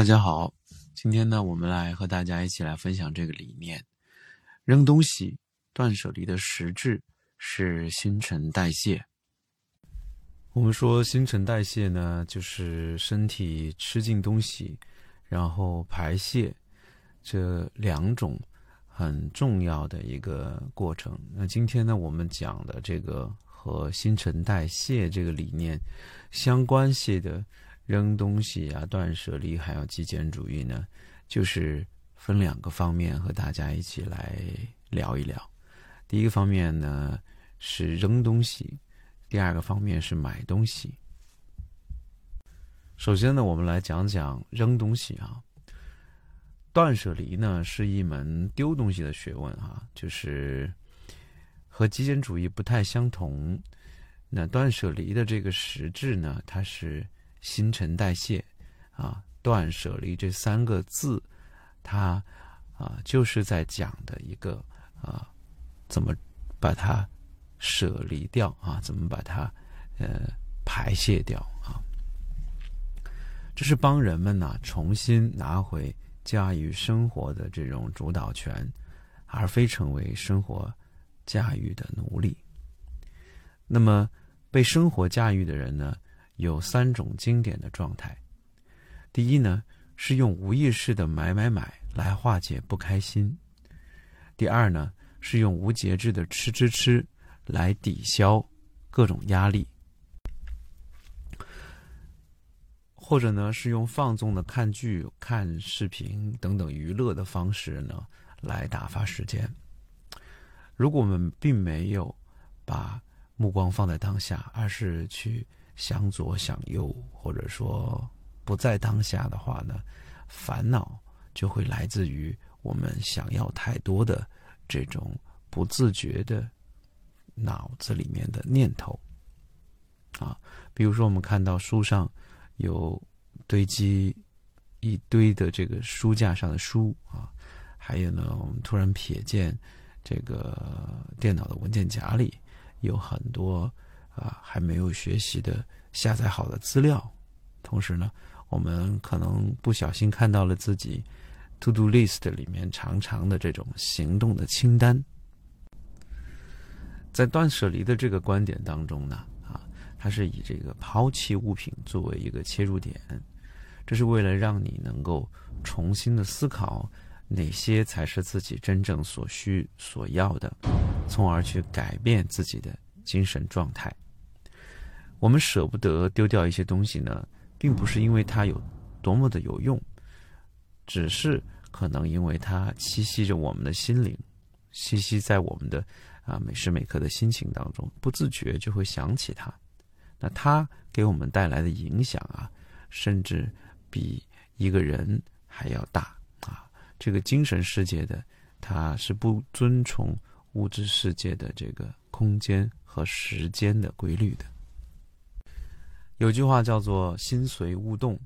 大家好，今天呢，我们来和大家一起来分享这个理念：扔东西、断舍离的实质是新陈代谢。我们说新陈代谢呢，就是身体吃进东西，然后排泄这两种很重要的一个过程。那今天呢，我们讲的这个和新陈代谢这个理念相关系的。扔东西啊，断舍离，还有极简主义呢，就是分两个方面和大家一起来聊一聊。第一个方面呢是扔东西，第二个方面是买东西。首先呢，我们来讲讲扔东西啊。断舍离呢是一门丢东西的学问啊，就是和极简主义不太相同。那断舍离的这个实质呢，它是。新陈代谢，啊，断舍离这三个字，它啊就是在讲的一个啊，怎么把它舍离掉啊，怎么把它呃排泄掉啊？这是帮人们呢重新拿回驾驭生活的这种主导权，而非成为生活驾驭的奴隶。那么被生活驾驭的人呢？有三种经典的状态。第一呢，是用无意识的买买买来化解不开心；第二呢，是用无节制的吃吃吃来抵消各种压力；或者呢，是用放纵的看剧、看视频等等娱乐的方式呢来打发时间。如果我们并没有把目光放在当下，而是去。想左想右，或者说不在当下的话呢，烦恼就会来自于我们想要太多的这种不自觉的脑子里面的念头啊。比如说，我们看到书上有堆积一堆的这个书架上的书啊，还有呢，我们突然瞥见这个电脑的文件夹里有很多。啊，还没有学习的下载好的资料，同时呢，我们可能不小心看到了自己 to do list 里面长长的这种行动的清单。在断舍离的这个观点当中呢，啊，它是以这个抛弃物品作为一个切入点，这是为了让你能够重新的思考哪些才是自己真正所需所要的，从而去改变自己的。精神状态，我们舍不得丢掉一些东西呢，并不是因为它有多么的有用，只是可能因为它栖息着我们的心灵，栖息在我们的啊每时每刻的心情当中，不自觉就会想起它。那它给我们带来的影响啊，甚至比一个人还要大啊。这个精神世界的，它是不遵从物质世界的这个空间。和时间的规律的，有句话叫做“心随物动，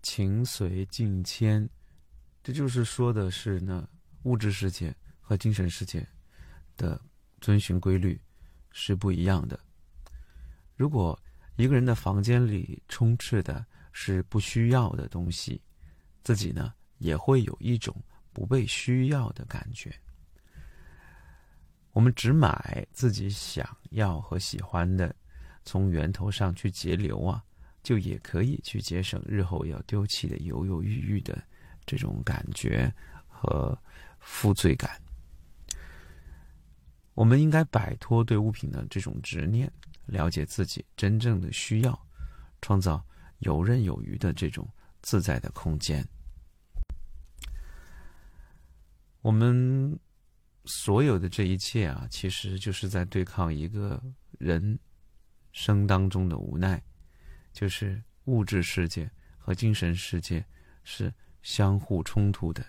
情随境迁”，这就是说的是呢，物质世界和精神世界的遵循规律是不一样的。如果一个人的房间里充斥的是不需要的东西，自己呢也会有一种不被需要的感觉。我们只买自己想要和喜欢的，从源头上去节流啊，就也可以去节省日后要丢弃的犹犹豫豫的这种感觉和负罪感。我们应该摆脱对物品的这种执念，了解自己真正的需要，创造游刃有余的这种自在的空间。我们。所有的这一切啊，其实就是在对抗一个人生当中的无奈，就是物质世界和精神世界是相互冲突的。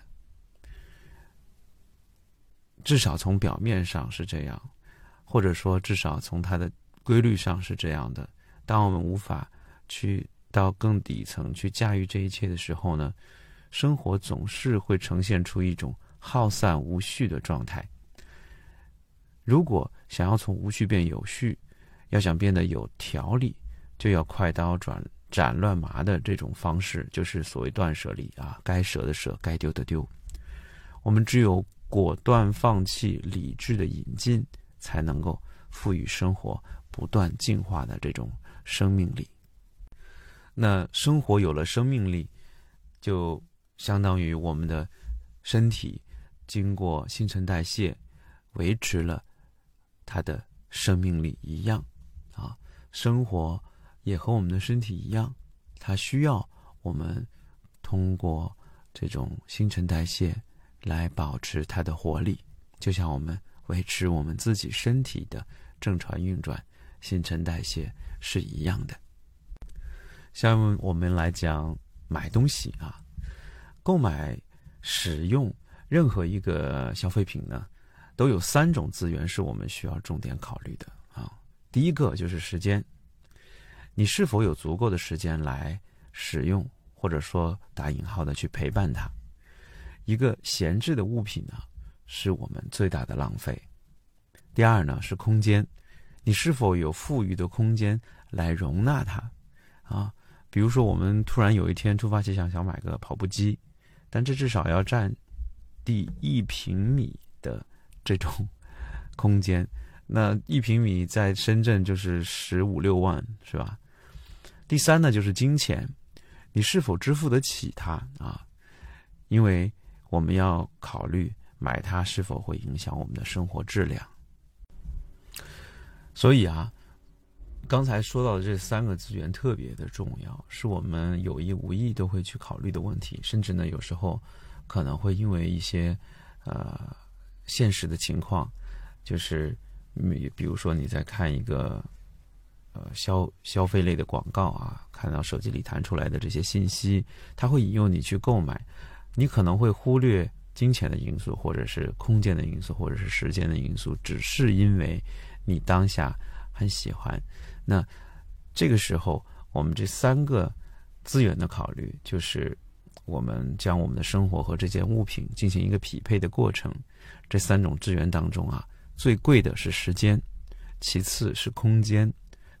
至少从表面上是这样，或者说至少从它的规律上是这样的。当我们无法去到更底层去驾驭这一切的时候呢，生活总是会呈现出一种。耗散无序的状态。如果想要从无序变有序，要想变得有条理，就要快刀斩斩乱麻的这种方式，就是所谓断舍离啊，该舍的舍，该丢的丢。我们只有果断放弃理智的引进，才能够赋予生活不断进化的这种生命力。那生活有了生命力，就相当于我们的身体经过新陈代谢，维持了它的生命力一样。生活也和我们的身体一样，它需要我们通过这种新陈代谢来保持它的活力，就像我们维持我们自己身体的正常运转、新陈代谢是一样的。像我们来讲买东西啊，购买、使用任何一个消费品呢，都有三种资源是我们需要重点考虑的。第一个就是时间，你是否有足够的时间来使用，或者说打引号的去陪伴它？一个闲置的物品呢，是我们最大的浪费。第二呢是空间，你是否有富裕的空间来容纳它啊？比如说，我们突然有一天突发奇想，想买个跑步机，但这至少要占地一平米的这种空间。那一平米在深圳就是十五六万，是吧？第三呢，就是金钱，你是否支付得起它啊？因为我们要考虑买它是否会影响我们的生活质量。所以啊。刚才说到的这三个资源特别的重要，是我们有意无意都会去考虑的问题，甚至呢，有时候可能会因为一些呃现实的情况，就是你比如说你在看一个呃消消费类的广告啊，看到手机里弹出来的这些信息，它会引诱你去购买，你可能会忽略金钱的因素，或者是空间的因素，或者是时间的因素，只是因为你当下很喜欢。那这个时候，我们这三个资源的考虑，就是我们将我们的生活和这件物品进行一个匹配的过程。这三种资源当中啊，最贵的是时间，其次是空间，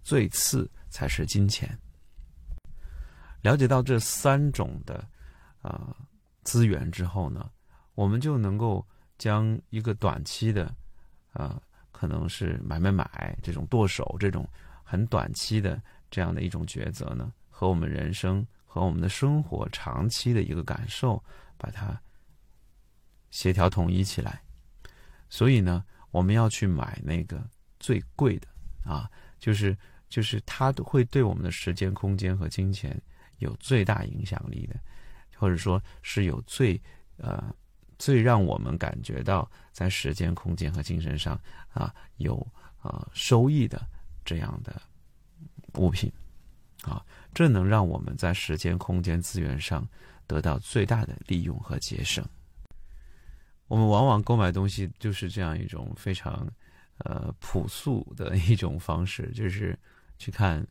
最次才是金钱。了解到这三种的啊资源之后呢，我们就能够将一个短期的啊，可能是买买买这种剁手这种。很短期的这样的一种抉择呢，和我们人生和我们的生活长期的一个感受，把它协调统一起来。所以呢，我们要去买那个最贵的啊，就是就是它会对我们的时间、空间和金钱有最大影响力的，或者说是有最呃最让我们感觉到在时间、空间和精神上啊有呃收益的。这样的物品，啊，这能让我们在时间、空间、资源上得到最大的利用和节省。我们往往购买东西就是这样一种非常呃朴素的一种方式，就是去看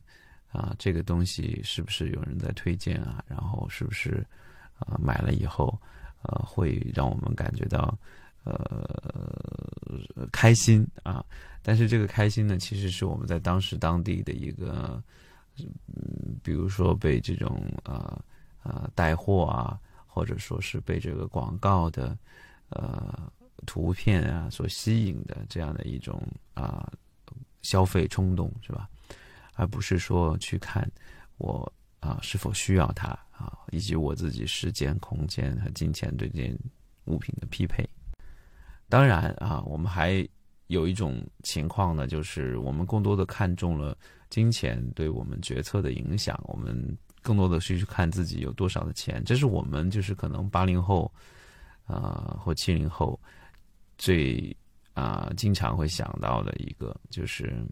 啊这个东西是不是有人在推荐啊，然后是不是啊买了以后呃会让我们感觉到。呃，开心啊！但是这个开心呢，其实是我们在当时当地的一个，嗯，比如说被这种啊啊带货啊，或者说是被这个广告的呃图片啊所吸引的这样的一种啊消费冲动，是吧？而不是说去看我啊是否需要它啊，以及我自己时间、空间和金钱对这件物品的匹配。当然啊，我们还有一种情况呢，就是我们更多的看重了金钱对我们决策的影响，我们更多的是去看自己有多少的钱。这是我们就是可能八零后啊或七零后最啊经常会想到的一个，就是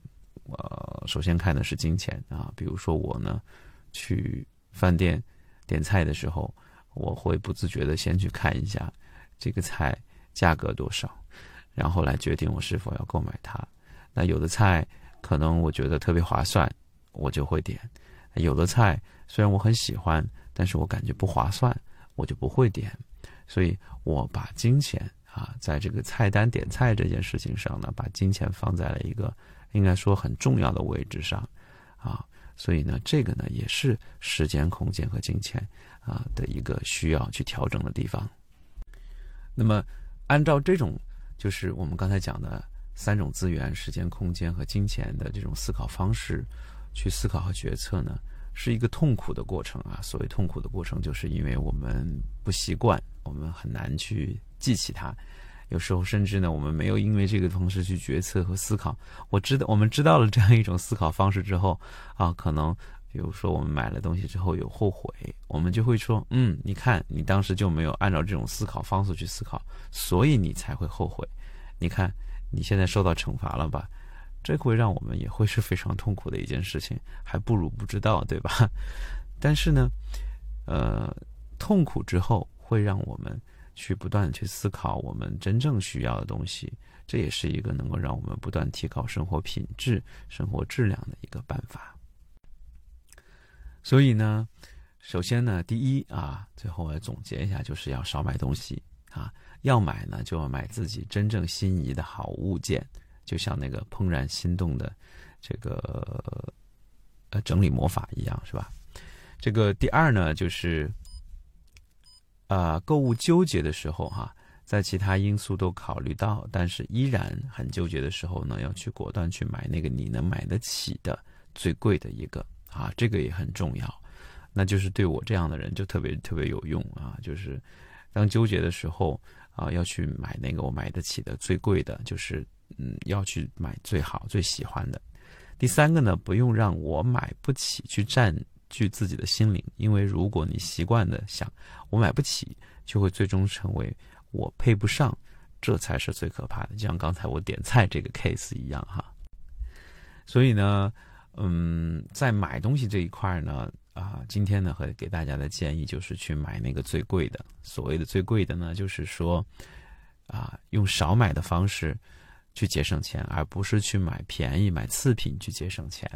呃，首先看的是金钱啊。比如说我呢去饭店点菜的时候，我会不自觉的先去看一下这个菜。价格多少，然后来决定我是否要购买它。那有的菜可能我觉得特别划算，我就会点；有的菜虽然我很喜欢，但是我感觉不划算，我就不会点。所以我把金钱啊，在这个菜单点菜这件事情上呢，把金钱放在了一个应该说很重要的位置上啊。所以呢，这个呢也是时间、空间和金钱啊的一个需要去调整的地方。那么，按照这种就是我们刚才讲的三种资源：时间、空间和金钱的这种思考方式，去思考和决策呢，是一个痛苦的过程啊。所谓痛苦的过程，就是因为我们不习惯，我们很难去记起它。有时候甚至呢，我们没有因为这个方式去决策和思考。我知道，我们知道了这样一种思考方式之后，啊，可能比如说我们买了东西之后有后悔，我们就会说，嗯，你看你当时就没有按照这种思考方式去思考，所以你才会后悔。你看你现在受到惩罚了吧？这会让我们也会是非常痛苦的一件事情，还不如不知道，对吧？但是呢，呃，痛苦之后会让我们。去不断的去思考我们真正需要的东西，这也是一个能够让我们不断提高生活品质、生活质量的一个办法。所以呢，首先呢，第一啊，最后我总结一下，就是要少买东西啊，要买呢就要买自己真正心仪的好物件，就像那个怦然心动的这个呃整理魔法一样，是吧？这个第二呢，就是。啊，购物纠结的时候，哈，在其他因素都考虑到，但是依然很纠结的时候呢，要去果断去买那个你能买得起的最贵的一个啊，这个也很重要。那就是对我这样的人就特别特别有用啊，就是当纠结的时候啊，要去买那个我买得起的最贵的，就是嗯，要去买最好最喜欢的。第三个呢，不用让我买不起去占。据自己的心灵，因为如果你习惯的想我买不起，就会最终成为我配不上，这才是最可怕的。就像刚才我点菜这个 case 一样哈。所以呢，嗯，在买东西这一块呢，啊，今天呢和给大家的建议就是去买那个最贵的。所谓的最贵的呢，就是说，啊，用少买的方式去节省钱，而不是去买便宜、买次品去节省钱。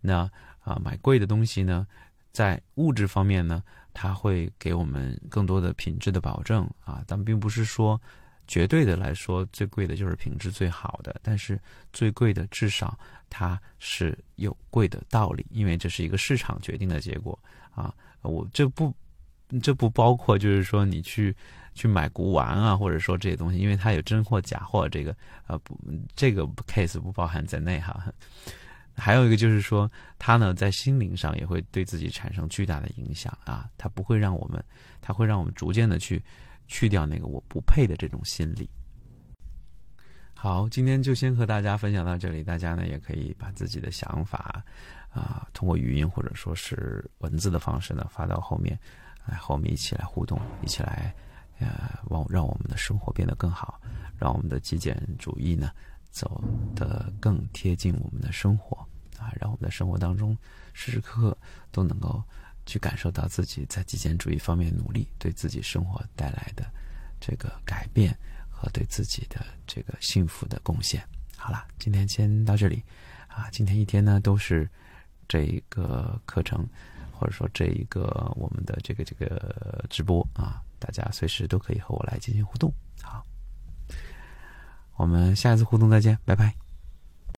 那。啊，买贵的东西呢，在物质方面呢，它会给我们更多的品质的保证啊，但并不是说绝对的来说最贵的就是品质最好的，但是最贵的至少它是有贵的道理，因为这是一个市场决定的结果啊。我这不这不包括就是说你去去买古玩啊，或者说这些东西，因为它有真货假货，这个呃不这个 case 不包含在内哈。还有一个就是说，他呢在心灵上也会对自己产生巨大的影响啊，他不会让我们，他会让我们逐渐的去去掉那个我不配的这种心理。好，今天就先和大家分享到这里，大家呢也可以把自己的想法啊，通过语音或者说是文字的方式呢发到后面，来和我们一起来互动，一起来呃，让让我们的生活变得更好，让我们的极简主义呢。走得更贴近我们的生活啊，让我们的生活当中时时刻刻都能够去感受到自己在极简主义方面努力对自己生活带来的这个改变和对自己的这个幸福的贡献。好了，今天先到这里啊，今天一天呢都是这一个课程或者说这一个我们的这个这个直播啊，大家随时都可以和我来进行互动。好。我们下一次互动再见，拜拜。